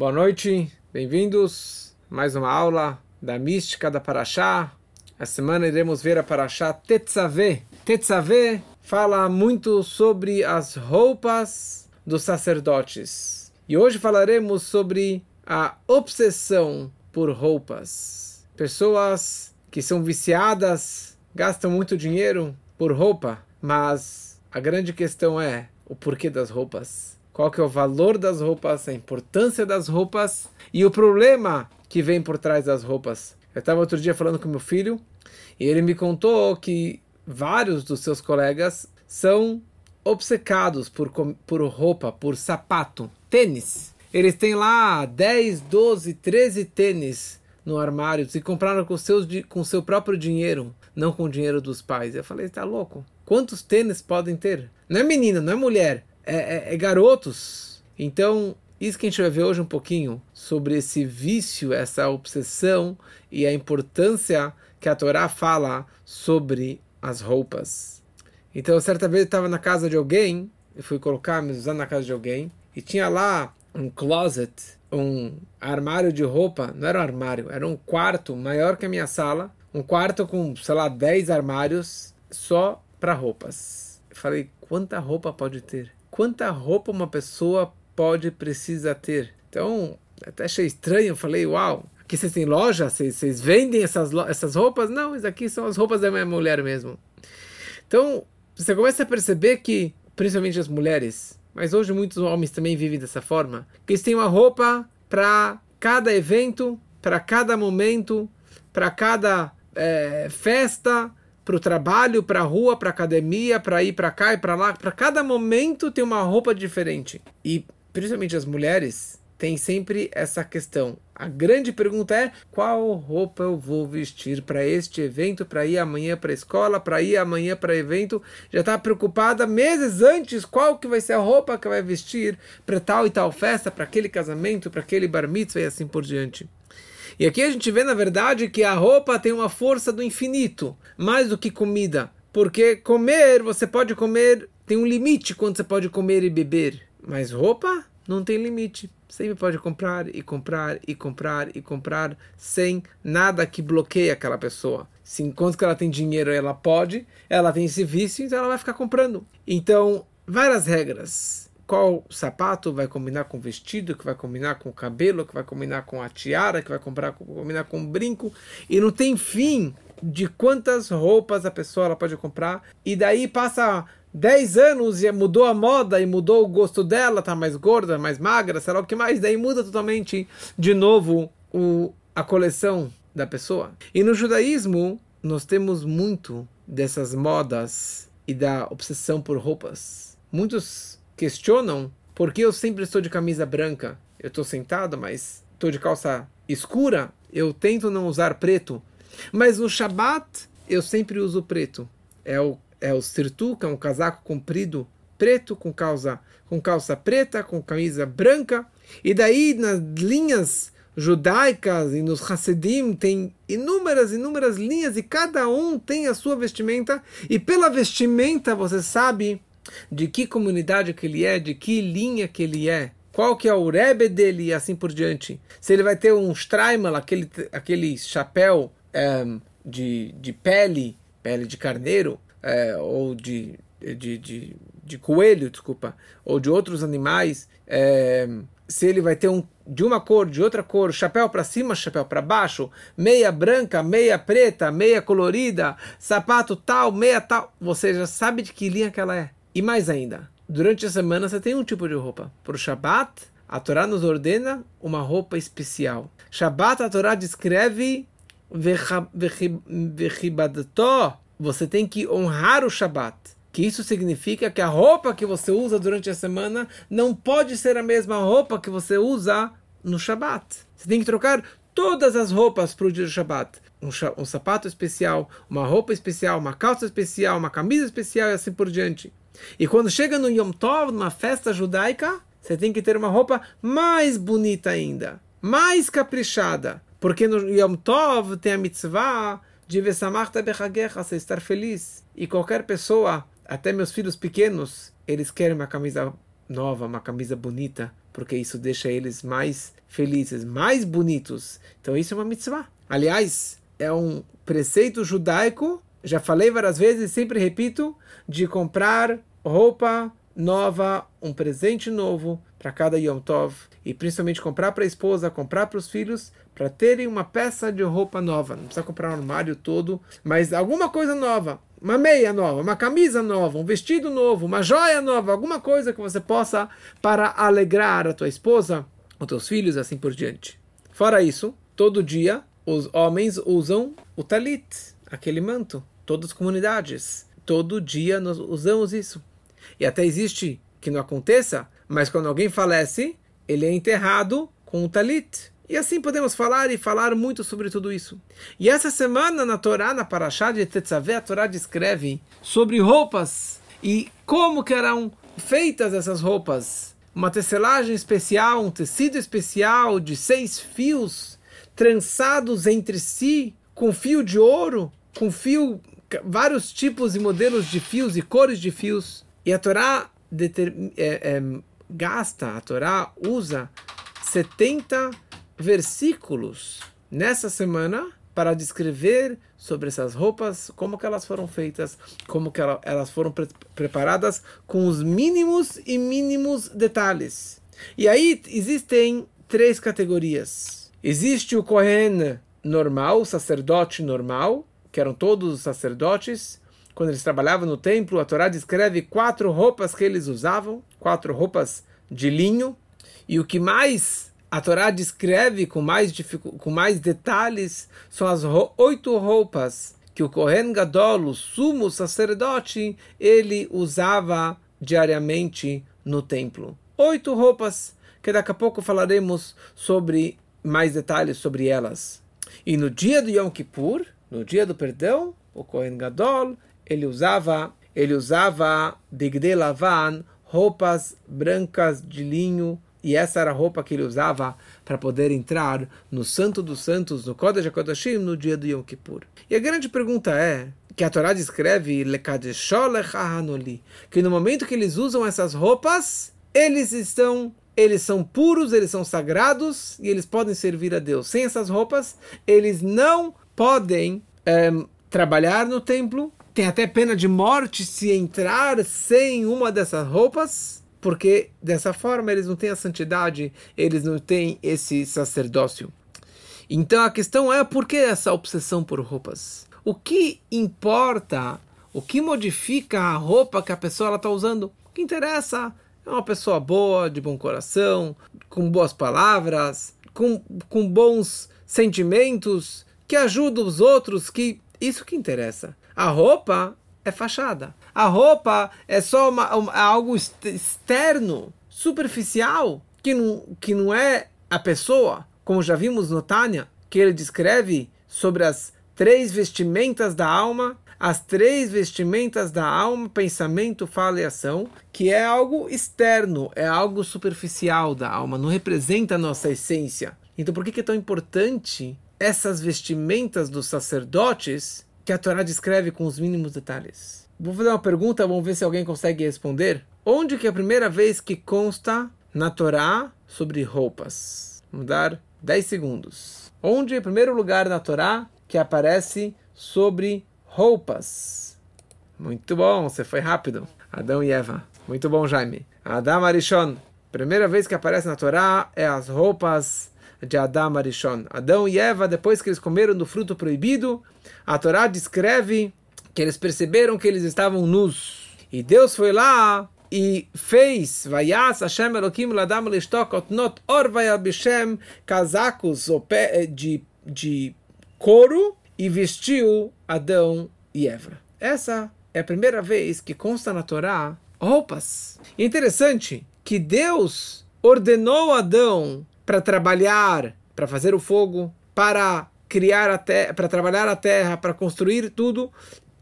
Boa noite, bem-vindos. Mais uma aula da mística da Paraxá. Essa semana iremos ver a Paraxá Tetzaveh. Tetzaveh fala muito sobre as roupas dos sacerdotes. E hoje falaremos sobre a obsessão por roupas. Pessoas que são viciadas, gastam muito dinheiro por roupa, mas a grande questão é o porquê das roupas qual que é o valor das roupas, a importância das roupas e o problema que vem por trás das roupas. Eu estava outro dia falando com meu filho e ele me contou que vários dos seus colegas são obcecados por, por roupa, por sapato, tênis. Eles têm lá 10, 12, 13 tênis no armário e compraram com, seus, com seu próprio dinheiro, não com o dinheiro dos pais. Eu falei, está louco? Quantos tênis podem ter? Não é menina, não é mulher é, é, é garotos. Então, isso que a gente vai ver hoje um pouquinho sobre esse vício, essa obsessão e a importância que a Torá fala sobre as roupas. Então, certa vez eu estava na casa de alguém, eu fui colocar me usando na casa de alguém, e tinha lá um closet, um armário de roupa, não era um armário, era um quarto maior que a minha sala, um quarto com, sei lá, 10 armários só para roupas. Eu falei, quanta roupa pode ter? Quanta roupa uma pessoa pode precisa ter. Então, até achei estranho, falei, uau, aqui vocês têm loja? Vocês, vocês vendem essas, essas roupas? Não, isso aqui são as roupas da minha mulher mesmo. Então, você começa a perceber que, principalmente as mulheres, mas hoje muitos homens também vivem dessa forma, que eles têm uma roupa para cada evento, para cada momento, para cada é, festa, para o trabalho, para a rua, para a academia, para ir para cá e para lá. Para cada momento tem uma roupa diferente. E principalmente as mulheres têm sempre essa questão. A grande pergunta é qual roupa eu vou vestir para este evento, para ir amanhã para a escola, para ir amanhã para evento. Já está preocupada meses antes qual que vai ser a roupa que vai vestir para tal e tal festa, para aquele casamento, para aquele bar mitzvah e assim por diante. E aqui a gente vê, na verdade, que a roupa tem uma força do infinito, mais do que comida. Porque comer, você pode comer, tem um limite quando você pode comer e beber. Mas roupa não tem limite. Sempre pode comprar e comprar e comprar e comprar sem nada que bloqueie aquela pessoa. Se enquanto ela tem dinheiro, ela pode, ela tem esse vício, então ela vai ficar comprando. Então, várias regras qual sapato vai combinar com o vestido, que vai combinar com o cabelo, que vai combinar com a tiara, que vai comprar, combinar com o brinco. E não tem fim de quantas roupas a pessoa ela pode comprar. E daí passa 10 anos e mudou a moda e mudou o gosto dela, tá mais gorda, mais magra, sei lá o que mais. Daí muda totalmente de novo o, a coleção da pessoa. E no judaísmo nós temos muito dessas modas e da obsessão por roupas. Muitos questionam por que eu sempre estou de camisa branca. Eu estou sentado, mas estou de calça escura. Eu tento não usar preto. Mas no Shabat eu sempre uso preto. É o, é o sirtu, que é um casaco comprido preto com calça, com calça preta, com camisa branca. E daí nas linhas judaicas e nos Hassidim tem inúmeras, inúmeras linhas e cada um tem a sua vestimenta. E pela vestimenta você sabe de que comunidade que ele é, de que linha que ele é, qual que é o rebe dele e assim por diante. Se ele vai ter um Streimal, aquele, aquele chapéu é, de, de pele, pele de carneiro, é, ou de, de, de, de, coelho, desculpa, ou de outros animais, é, se ele vai ter um de uma cor, de outra cor, chapéu para cima, chapéu para baixo, meia branca, meia preta, meia colorida, sapato tal, meia tal, você já sabe de que linha que ela é. E mais ainda, durante a semana você tem um tipo de roupa. Para o Shabat, a Torá nos ordena uma roupa especial. Shabat, a Torá descreve você tem que honrar o Shabat. Que isso significa que a roupa que você usa durante a semana não pode ser a mesma roupa que você usa no Shabat. Você tem que trocar todas as roupas para o dia do Shabat. Um, um, sapato especial, uma roupa especial, uma calça especial, uma camisa especial e assim por diante. E quando chega no Yom Tov, numa festa judaica, você tem que ter uma roupa mais bonita ainda, mais caprichada. Porque no Yom Tov tem a mitzvah de Vesamachta Bechagecha, você estar feliz. E qualquer pessoa, até meus filhos pequenos, eles querem uma camisa nova, uma camisa bonita, porque isso deixa eles mais felizes, mais bonitos. Então isso é uma mitzvah. Aliás, é um preceito judaico, já falei várias vezes, sempre repito, de comprar roupa nova, um presente novo para cada Yom Tov e principalmente comprar para a esposa, comprar para os filhos, para terem uma peça de roupa nova. Não precisa comprar um armário todo, mas alguma coisa nova. Uma meia nova, uma camisa nova, um vestido novo, uma joia nova, alguma coisa que você possa para alegrar a tua esposa, os teus filhos, assim por diante. Fora isso, todo dia os homens usam o talit, aquele manto. Todas as comunidades. Todo dia nós usamos isso. E até existe que não aconteça, mas quando alguém falece, ele é enterrado com o talit. E assim podemos falar e falar muito sobre tudo isso. E essa semana na Torá, na Parashá de Tetzaveh, a Torá descreve sobre roupas e como que eram feitas essas roupas. Uma tecelagem especial, um tecido especial de seis fios trançados entre si com fio de ouro, com fio, vários tipos e modelos de fios e cores de fios. E a Torá é, é, gasta, a Torá usa 70 versículos nessa semana para descrever sobre essas roupas, como que elas foram feitas, como que elas foram pre preparadas com os mínimos e mínimos detalhes. E aí existem três categorias. Existe o Kohen normal, o sacerdote normal, que eram todos os sacerdotes. Quando eles trabalhavam no templo, a Torá descreve quatro roupas que eles usavam, quatro roupas de linho. E o que mais a Torá descreve com mais, com mais detalhes são as oito roupas que o Kohen Gadol, o sumo sacerdote, ele usava diariamente no templo. Oito roupas, que daqui a pouco falaremos sobre mais detalhes sobre elas. E no dia do Yom Kippur, no dia do perdão, o Kohen Gadol, ele usava, ele usava Bigde Lavan, roupas brancas de linho, e essa era a roupa que ele usava para poder entrar no Santo dos Santos, no Kodesh HaKodashim, no dia do Yom Kippur. E a grande pergunta é, que a Torá descreve, que no momento que eles usam essas roupas, eles estão eles são puros, eles são sagrados e eles podem servir a Deus. Sem essas roupas, eles não podem é, trabalhar no templo, tem até pena de morte se entrar sem uma dessas roupas, porque dessa forma eles não têm a santidade, eles não têm esse sacerdócio. Então a questão é por que essa obsessão por roupas? O que importa, o que modifica a roupa que a pessoa está usando? O que interessa é uma pessoa boa, de bom coração, com boas palavras, com, com bons sentimentos, que ajuda os outros, que isso que interessa. A roupa é fachada. A roupa é só uma, uma, algo externo, superficial, que não, que não é a pessoa, como já vimos no Tânia, que ele descreve sobre as três vestimentas da alma, as três vestimentas da alma, pensamento, fala e ação, que é algo externo, é algo superficial da alma, não representa a nossa essência. Então por que é tão importante essas vestimentas dos sacerdotes que a Torá descreve com os mínimos detalhes. Vou fazer uma pergunta, vamos ver se alguém consegue responder. Onde que é a primeira vez que consta na Torá sobre roupas? Vamos dar 10 segundos. Onde é o primeiro lugar na Torá que aparece sobre roupas? Muito bom, você foi rápido. Adão e Eva. Muito bom, Jaime. Adam Arishon. Primeira vez que aparece na Torá é as roupas de Adam Arishon. Adão e Eva, depois que eles comeram do fruto proibido, a Torá descreve que eles perceberam que eles estavam nus. E Deus foi lá e fez Vayas Hashem Elohim Ladam Lishtok Otnot Orvaya Bishem casacos eh, de, de couro e vestiu Adão e Eva. Essa é a primeira vez que consta na Torá roupas. E interessante que Deus ordenou Adão para trabalhar, para fazer o fogo, para criar a terra, para trabalhar a terra, para construir tudo,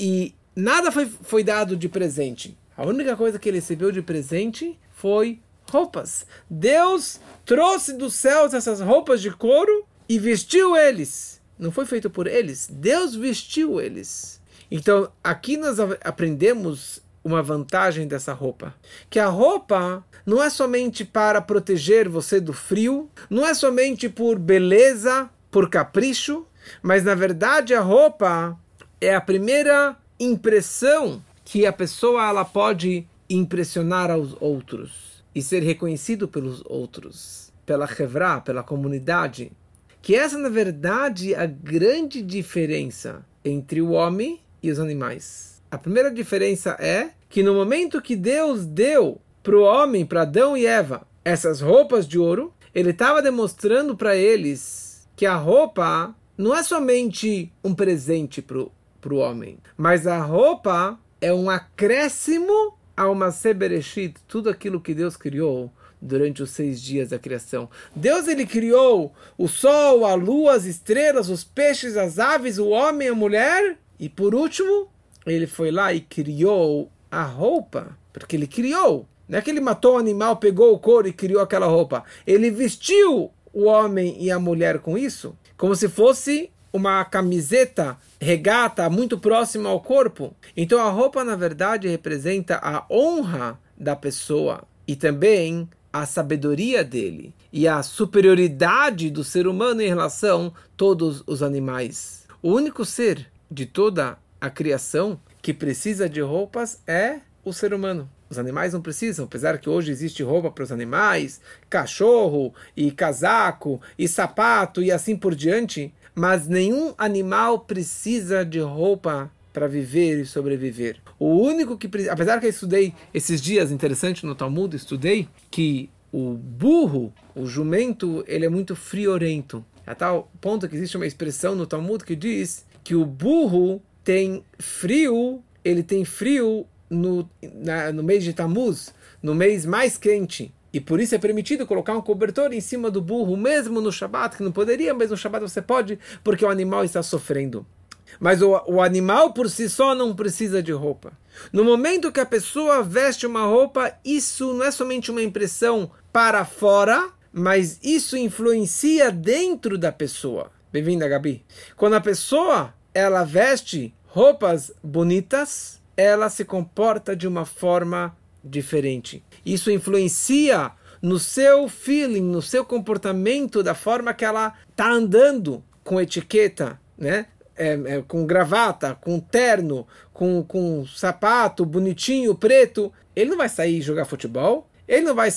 e nada foi, foi dado de presente. A única coisa que ele recebeu de presente foi roupas. Deus trouxe dos céus essas roupas de couro e vestiu eles. Não foi feito por eles, Deus vestiu eles. Então, aqui nós aprendemos uma vantagem dessa roupa. Que a roupa não é somente para proteger você do frio, não é somente por beleza, por capricho, mas na verdade a roupa é a primeira impressão que a pessoa ela pode impressionar aos outros e ser reconhecido pelos outros, pela Hevra, pela comunidade. Que essa, na verdade, é a grande diferença entre o homem e os animais. A primeira diferença é que no momento que Deus deu para o homem, para Adão e Eva, essas roupas de ouro, ele estava demonstrando para eles que a roupa não é somente um presente para o homem, mas a roupa é um acréscimo a uma Sebereshit, tudo aquilo que Deus criou durante os seis dias da criação. Deus ele criou o sol, a lua, as estrelas, os peixes, as aves, o homem, a mulher e por último ele foi lá e criou a roupa, porque ele criou. Não é que ele matou o animal, pegou o couro e criou aquela roupa. Ele vestiu o homem e a mulher com isso, como se fosse uma camiseta regata muito próxima ao corpo. Então a roupa, na verdade, representa a honra da pessoa e também a sabedoria dele e a superioridade do ser humano em relação a todos os animais. O único ser de toda a criação que precisa de roupas é o ser humano. Os animais não precisam, apesar que hoje existe roupa para os animais, cachorro e casaco e sapato e assim por diante, mas nenhum animal precisa de roupa para viver e sobreviver. O único que apesar que eu estudei esses dias interessante no Talmud, estudei que o burro, o jumento, ele é muito friorento. A tal ponto que existe uma expressão no Talmud que diz que o burro tem frio, ele tem frio no, na, no mês de Tammuz, no mês mais quente. E por isso é permitido colocar um cobertor em cima do burro, mesmo no Shabat, que não poderia, mas no Shabat você pode, porque o animal está sofrendo. Mas o, o animal por si só não precisa de roupa. No momento que a pessoa veste uma roupa, isso não é somente uma impressão para fora, mas isso influencia dentro da pessoa. Bem-vinda, Gabi. Quando a pessoa ela veste roupas bonitas, ela se comporta de uma forma diferente. Isso influencia no seu feeling, no seu comportamento, da forma que ela está andando com etiqueta, né? É, é, com gravata, com terno, com, com sapato bonitinho, preto. Ele não vai sair jogar futebol, ele não vai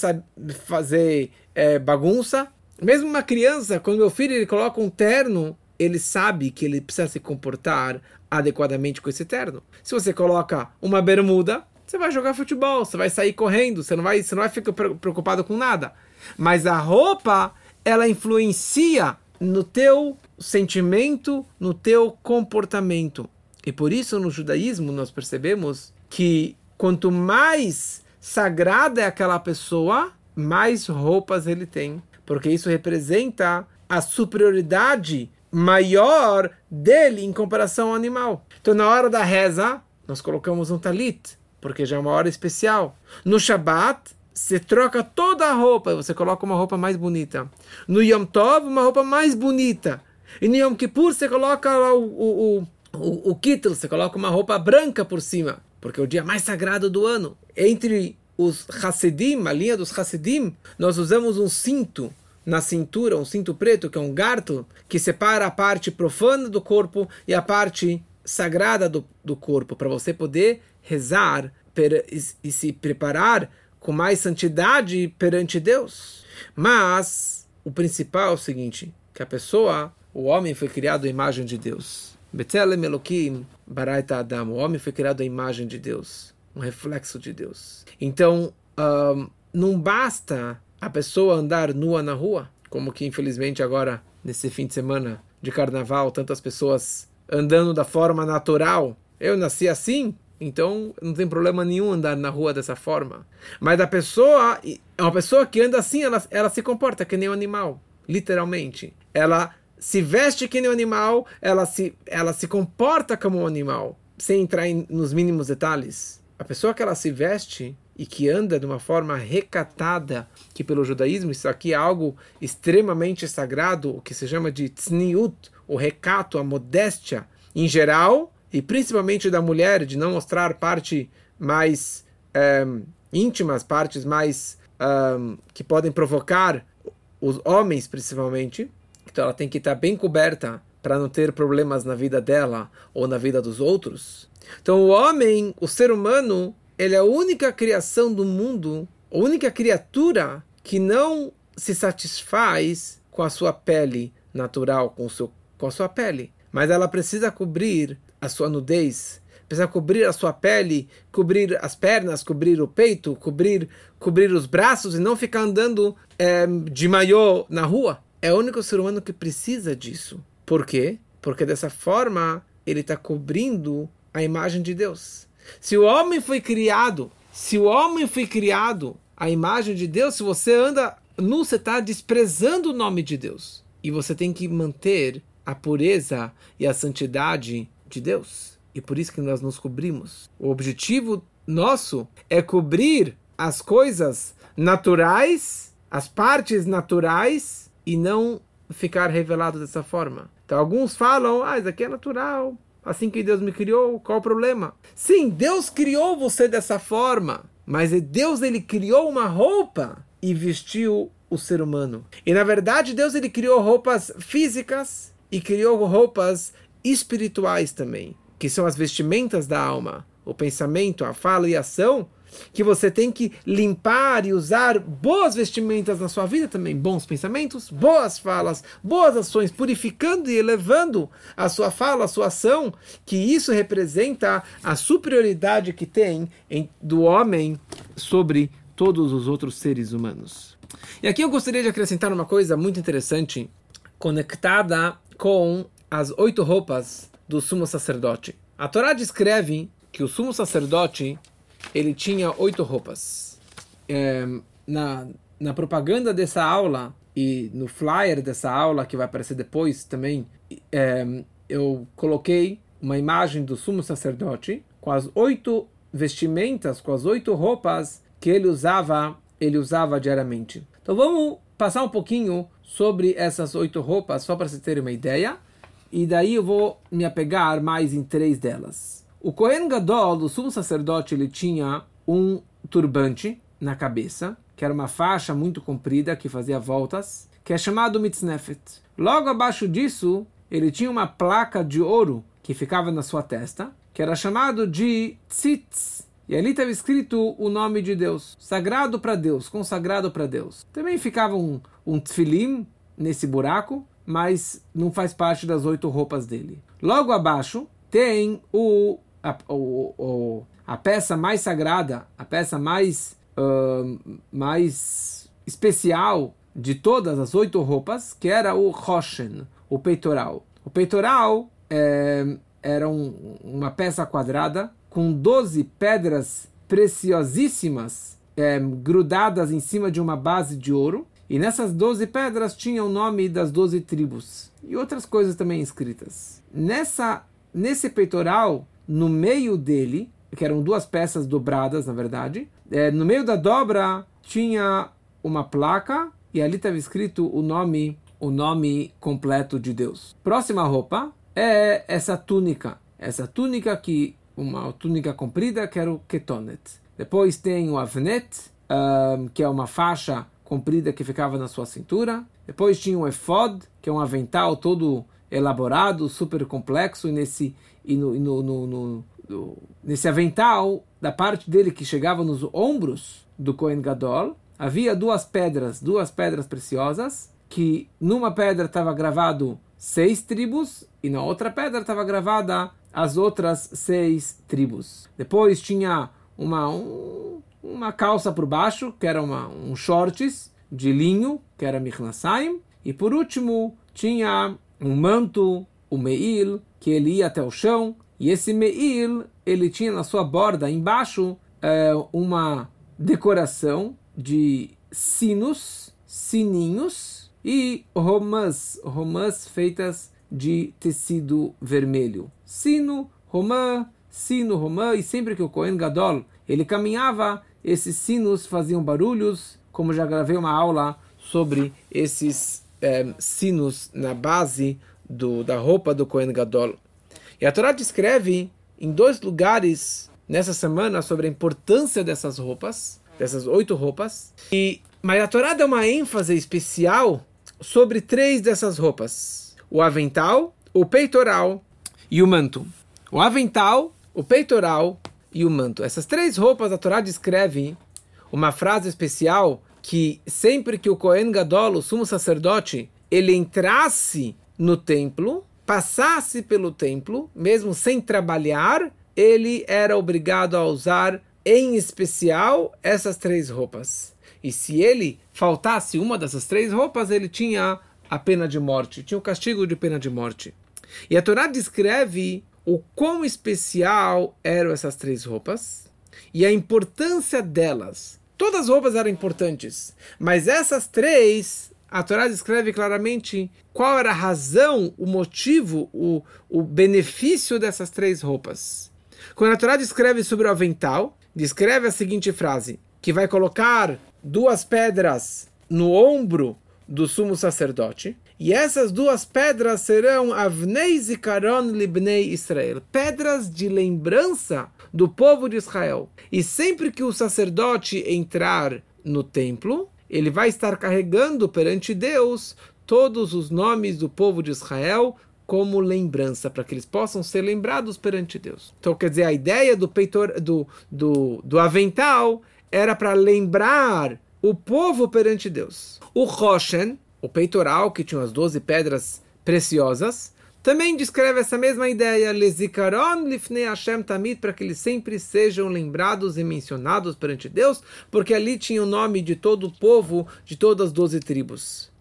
fazer é, bagunça. Mesmo uma criança, quando meu filho ele coloca um terno, ele sabe que ele precisa se comportar adequadamente com esse terno. Se você coloca uma bermuda, você vai jogar futebol, você vai sair correndo, você não vai, você não vai ficar preocupado com nada. Mas a roupa, ela influencia no teu sentimento, no teu comportamento. E por isso no judaísmo nós percebemos que quanto mais sagrada é aquela pessoa, mais roupas ele tem, porque isso representa a superioridade maior dele em comparação ao animal. Então, na hora da reza, nós colocamos um talit, porque já é uma hora especial. No Shabat, você troca toda a roupa, você coloca uma roupa mais bonita. No Yom Tov, uma roupa mais bonita. E no Yom Kippur, você coloca o, o, o, o, kittel, você coloca uma roupa branca por cima, porque é o dia mais sagrado do ano. Entre os Hassidim, a linha dos Hassidim, nós usamos um cinto na cintura, um cinto preto, que é um garto, que separa a parte profana do corpo e a parte sagrada do, do corpo, para você poder rezar per, e, e se preparar com mais santidade perante Deus. Mas o principal é o seguinte, que a pessoa, o homem foi criado à imagem de Deus. Betzelem Baraita Adam. O homem foi criado à imagem de Deus, um reflexo de Deus. Então, um, não basta a pessoa andar nua na rua, como que infelizmente agora, nesse fim de semana de carnaval, tantas pessoas andando da forma natural. Eu nasci assim, então não tem problema nenhum andar na rua dessa forma. Mas a pessoa, uma pessoa que anda assim, ela, ela se comporta que nem um animal, literalmente. Ela se veste que nem um animal, ela se, ela se comporta como um animal, sem entrar em, nos mínimos detalhes. A pessoa que ela se veste e que anda de uma forma recatada, que pelo judaísmo isso aqui é algo extremamente sagrado, o que se chama de tzniut, o recato, a modéstia em geral, e principalmente da mulher, de não mostrar parte mais íntimas, partes mais um, que podem provocar os homens, principalmente. Então ela tem que estar bem coberta para não ter problemas na vida dela ou na vida dos outros. Então o homem, o ser humano, ele é a única criação do mundo, a única criatura que não se satisfaz com a sua pele natural, com, seu, com a sua pele. Mas ela precisa cobrir a sua nudez, precisa cobrir a sua pele, cobrir as pernas, cobrir o peito, cobrir, cobrir os braços e não ficar andando é, de maiô na rua. É o único ser humano que precisa disso. Por quê? Porque dessa forma ele está cobrindo a imagem de Deus. Se o homem foi criado, se o homem foi criado a imagem de Deus, se você anda nu, você está desprezando o nome de Deus. E você tem que manter a pureza e a santidade de Deus. E por isso que nós nos cobrimos. O objetivo nosso é cobrir as coisas naturais, as partes naturais, e não ficar revelado dessa forma. Então alguns falam, ah, isso aqui é natural, assim que Deus me criou, qual o problema? Sim, Deus criou você dessa forma, mas Deus ele criou uma roupa e vestiu o ser humano. E na verdade Deus ele criou roupas físicas e criou roupas espirituais também, que são as vestimentas da alma, o pensamento, a fala e a ação que você tem que limpar e usar boas vestimentas na sua vida também, bons pensamentos, boas falas, boas ações, purificando e elevando a sua fala, a sua ação, que isso representa a superioridade que tem em, do homem sobre todos os outros seres humanos. E aqui eu gostaria de acrescentar uma coisa muito interessante, conectada com as oito roupas do sumo sacerdote. A Torá descreve que o sumo sacerdote ele tinha oito roupas. É, na, na propaganda dessa aula e no flyer dessa aula, que vai aparecer depois também, é, eu coloquei uma imagem do sumo sacerdote com as oito vestimentas, com as oito roupas que ele usava, ele usava diariamente. Então vamos passar um pouquinho sobre essas oito roupas, só para você ter uma ideia, e daí eu vou me apegar mais em três delas. O Kohen Gadol, o sumo sacerdote, ele tinha um turbante na cabeça, que era uma faixa muito comprida que fazia voltas, que é chamado mitznefet. Logo abaixo disso, ele tinha uma placa de ouro que ficava na sua testa, que era chamado de tzitz. E ali estava escrito o nome de Deus, sagrado para Deus, consagrado para Deus. Também ficava um, um tfilim nesse buraco, mas não faz parte das oito roupas dele. Logo abaixo tem o a, o, o, a peça mais sagrada, a peça mais, uh, mais especial de todas as oito roupas, que era o Roshen, o peitoral. O peitoral é, era um, uma peça quadrada com 12 pedras preciosíssimas é, grudadas em cima de uma base de ouro. E nessas 12 pedras tinha o nome das 12 tribos e outras coisas também escritas. Nessa, nesse peitoral no meio dele, que eram duas peças dobradas, na verdade, é, no meio da dobra tinha uma placa e ali estava escrito o nome, o nome completo de Deus. Próxima roupa é essa túnica, essa túnica que uma túnica comprida que era o ketonet. Depois tem o avnet, um, que é uma faixa comprida que ficava na sua cintura. Depois tinha o efod, que é um avental todo elaborado, super complexo, e nesse, e no, no, no, no, nesse avental, da parte dele que chegava nos ombros do Kohen Gadol, havia duas pedras, duas pedras preciosas, que numa pedra estava gravado seis tribos e na outra pedra estava gravada as outras seis tribos. Depois tinha uma, um, uma calça por baixo, que era uma, um shorts de linho, que era Michnasayim. E por último, tinha um manto, o meil, que ele ia até o chão, e esse meil, ele tinha na sua borda embaixo é, uma decoração de sinos, sininhos e romãs, romãs feitas de tecido vermelho. Sino, romã, sino, romã, e sempre que o Kohen Gadol ele caminhava, esses sinos faziam barulhos, como já gravei uma aula sobre esses é, sinos na base do, da roupa do Kohen Gadol. E a Torá descreve em dois lugares nessa semana sobre a importância dessas roupas, dessas oito roupas. E mas a Torá dá uma ênfase especial sobre três dessas roupas: o avental, o peitoral e o manto. O avental, o peitoral e o manto. Essas três roupas a Torá descreve uma frase especial que sempre que o Kohen Gadol, o sumo sacerdote, ele entrasse no templo, passasse pelo templo, mesmo sem trabalhar, ele era obrigado a usar em especial essas três roupas. E se ele faltasse uma dessas três roupas, ele tinha a pena de morte, tinha o castigo de pena de morte. E a Torá descreve o quão especial eram essas três roupas e a importância delas. Todas as roupas eram importantes, mas essas três, a Torá descreve claramente qual era a razão, o motivo, o, o benefício dessas três roupas. Quando a Torá descreve sobre o avental, descreve a seguinte frase: que vai colocar duas pedras no ombro do sumo sacerdote, e essas duas pedras serão Avnei Zikaron Libnei Israel, pedras de lembrança do povo de Israel. E sempre que o sacerdote entrar no templo, ele vai estar carregando perante Deus todos os nomes do povo de Israel como lembrança, para que eles possam ser lembrados perante Deus. Então, quer dizer, a ideia do, peitor, do, do, do avental era para lembrar o povo perante Deus. O Roshen, o peitoral, que tinha as 12 pedras preciosas, também descreve essa mesma ideia, Lezikaron lifnei Hashem tamid, para que eles sempre sejam lembrados e mencionados perante Deus, porque ali tinha o nome de todo o povo, de todas as 12 tribos.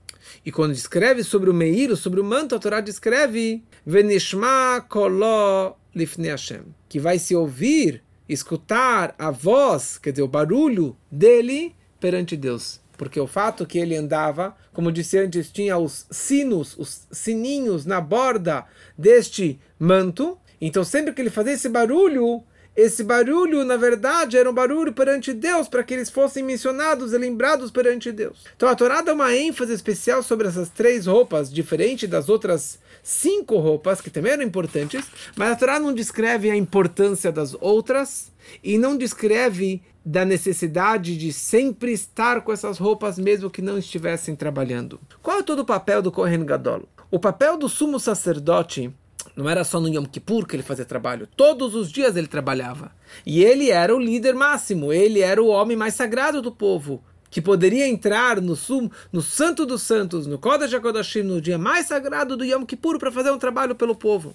E quando descreve sobre o Meir, sobre o manto, a Torá descreve Venishma kolo lifnei Hashem, que vai se ouvir escutar a voz, quer dizer, o barulho dele perante Deus. Porque o fato que ele andava, como disse antes, tinha os sinos, os sininhos na borda deste manto. Então, sempre que ele fazia esse barulho, esse barulho, na verdade, era um barulho perante Deus, para que eles fossem mencionados e lembrados perante Deus. Então a Torá dá uma ênfase especial sobre essas três roupas, diferente das outras cinco roupas, que também eram importantes, mas a Torá não descreve a importância das outras e não descreve da necessidade de sempre estar com essas roupas, mesmo que não estivessem trabalhando. Qual é todo o papel do Kohen Gadol? O papel do sumo sacerdote não era só no Yom Kippur que ele fazia trabalho. Todos os dias ele trabalhava. E ele era o líder máximo. Ele era o homem mais sagrado do povo. Que poderia entrar no, sum, no Santo dos Santos, no Kodesh HaKodashim, no dia mais sagrado do Yom Kippur, para fazer um trabalho pelo povo.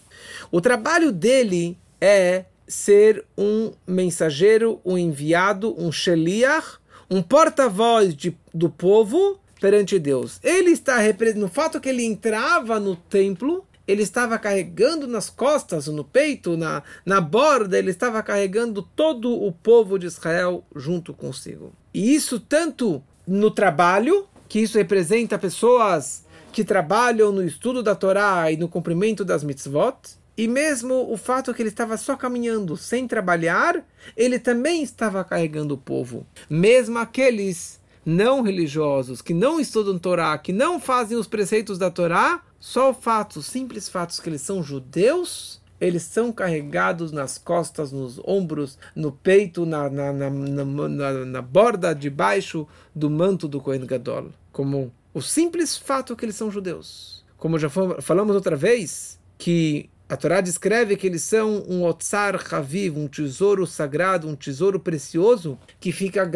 O trabalho dele é ser um mensageiro, um enviado, um sheliach, um porta-voz do povo perante Deus. Ele está no fato que ele entrava no templo, ele estava carregando nas costas, no peito, na, na borda, ele estava carregando todo o povo de Israel junto consigo. E isso tanto no trabalho, que isso representa pessoas que trabalham no estudo da Torá e no cumprimento das mitzvot, e mesmo o fato que ele estava só caminhando, sem trabalhar, ele também estava carregando o povo. Mesmo aqueles não religiosos, que não estudam Torá, que não fazem os preceitos da Torá, só o fato, simples fatos que eles são judeus, eles são carregados nas costas, nos ombros, no peito, na, na, na, na, na borda de baixo do manto do Kohen Gadol. Como o simples fato que eles são judeus. Como já falamos outra vez, que a Torá descreve que eles são um otzar haviv, um tesouro sagrado, um tesouro precioso, que fica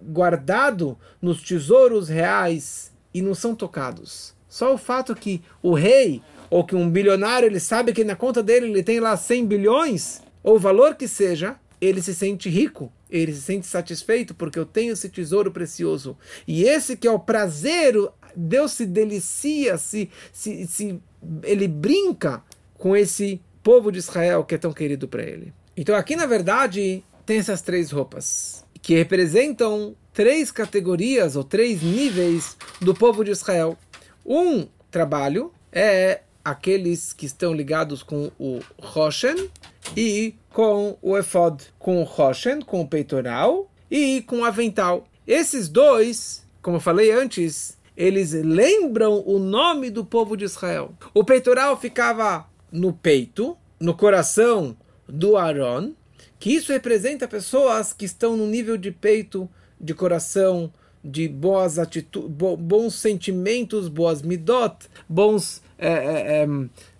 guardado nos tesouros reais e não são tocados. Só o fato que o rei ou que um bilionário ele sabe que na conta dele ele tem lá 100 bilhões, ou o valor que seja, ele se sente rico, ele se sente satisfeito porque eu tenho esse tesouro precioso. E esse que é o prazer, Deus se delicia, se, se, se ele brinca com esse povo de Israel que é tão querido para ele. Então aqui na verdade tem essas três roupas que representam três categorias ou três níveis do povo de Israel. Um trabalho é aqueles que estão ligados com o Roshen e com o Efod, com o Roshen, com o peitoral e com o avental. Esses dois, como eu falei antes, eles lembram o nome do povo de Israel. O peitoral ficava no peito, no coração do Aaron, que isso representa pessoas que estão no nível de peito, de coração, de boas atitudes, bons sentimentos, boas midot, bons é, é,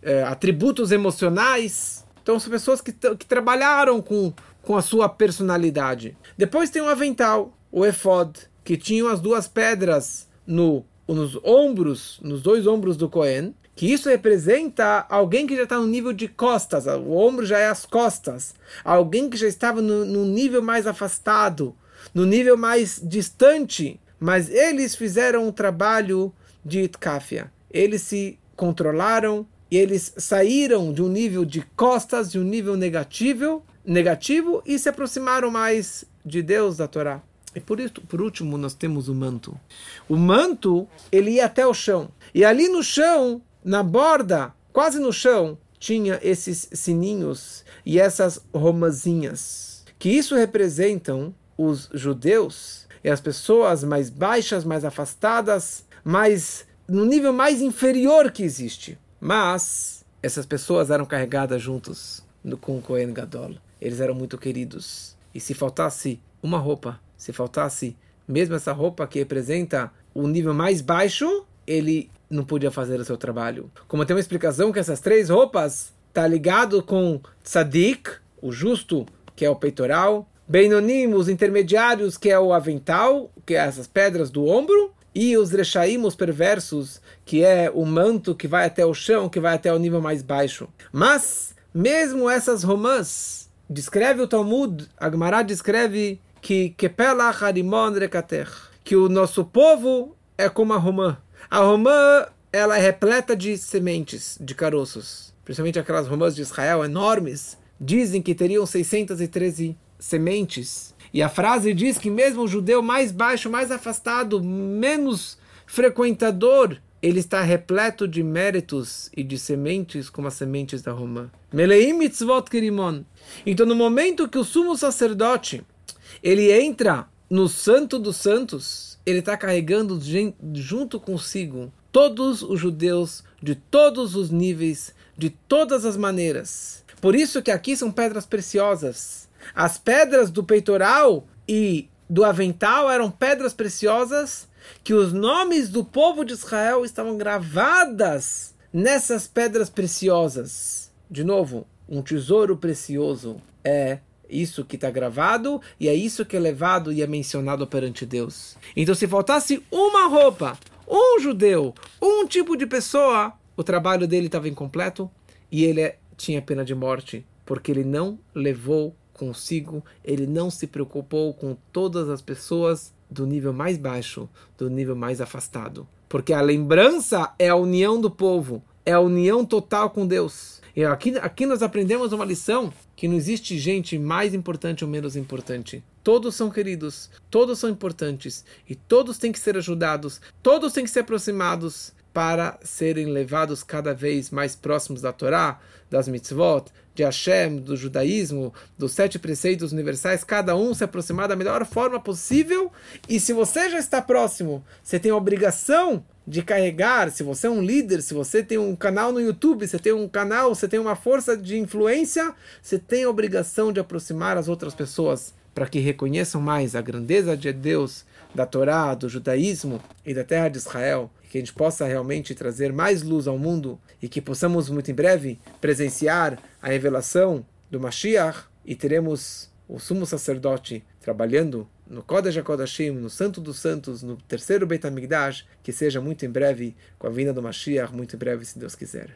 é, atributos emocionais. Então são pessoas que, que trabalharam com, com a sua personalidade. Depois tem o avental, o efod, que tinham as duas pedras no, nos ombros, nos dois ombros do Cohen, que isso representa alguém que já está no nível de costas, o ombro já é as costas, alguém que já estava no, no nível mais afastado, no nível mais distante, mas eles fizeram um trabalho de itkafia. Eles se controlaram e eles saíram de um nível de costas, de um nível negativo, negativo e se aproximaram mais de Deus, da Torá. E por, isso, por último, nós temos o manto. O manto, ele ia até o chão. E ali no chão, na borda, quase no chão, tinha esses sininhos e essas romazinhas. Que isso representam os judeus e as pessoas mais baixas, mais afastadas, mais no nível mais inferior que existe. Mas essas pessoas eram carregadas juntos com o Kohen Gadol. Eles eram muito queridos. E se faltasse uma roupa, se faltasse mesmo essa roupa que representa o nível mais baixo, ele não podia fazer o seu trabalho. Como tem uma explicação que essas três roupas tá ligado com tzadik, o justo, que é o peitoral, Beinonim, os intermediários, que é o avental, que é essas pedras do ombro, e os rechaim, os perversos, que é o manto que vai até o chão, que vai até o nível mais baixo. Mas, mesmo essas romãs, descreve o Talmud, Agmará descreve que que o nosso povo é como a romã. A romã, ela é repleta de sementes, de caroços. Principalmente aquelas romãs de Israel enormes. Dizem que teriam 613 sementes. E a frase diz que mesmo o judeu mais baixo, mais afastado, menos frequentador, ele está repleto de méritos e de sementes como as sementes da romã. Meleim mitzvot kirimon. Então, no momento que o sumo sacerdote ele entra no Santo dos Santos, ele está carregando junto consigo todos os judeus de todos os níveis, de todas as maneiras. Por isso que aqui são pedras preciosas as pedras do peitoral e do avental eram pedras preciosas que os nomes do povo de Israel estavam gravadas nessas pedras preciosas. De novo, um tesouro precioso é isso que está gravado e é isso que é levado e é mencionado perante Deus. Então, se faltasse uma roupa, um judeu, um tipo de pessoa, o trabalho dele estava incompleto e ele tinha pena de morte, porque ele não levou consigo, ele não se preocupou com todas as pessoas do nível mais baixo, do nível mais afastado. Porque a lembrança é a união do povo, é a união total com Deus. E aqui, aqui nós aprendemos uma lição que não existe gente mais importante ou menos importante. Todos são queridos, todos são importantes e todos têm que ser ajudados, todos têm que ser aproximados para serem levados cada vez mais próximos da Torá, das mitzvot, de Hashem, do judaísmo, dos sete preceitos universais, cada um se aproximar da melhor forma possível. E se você já está próximo, você tem a obrigação de carregar, se você é um líder, se você tem um canal no YouTube, você tem um canal, você tem uma força de influência, você tem a obrigação de aproximar as outras pessoas para que reconheçam mais a grandeza de Deus, da Torá, do judaísmo e da terra de Israel que a gente possa realmente trazer mais luz ao mundo e que possamos muito em breve presenciar a revelação do Mashiach e teremos o sumo sacerdote trabalhando no Kodesh HaKodashim, no Santo dos Santos, no terceiro Beit HaMikdash, que seja muito em breve com a vinda do Mashiach, muito em breve, se Deus quiser.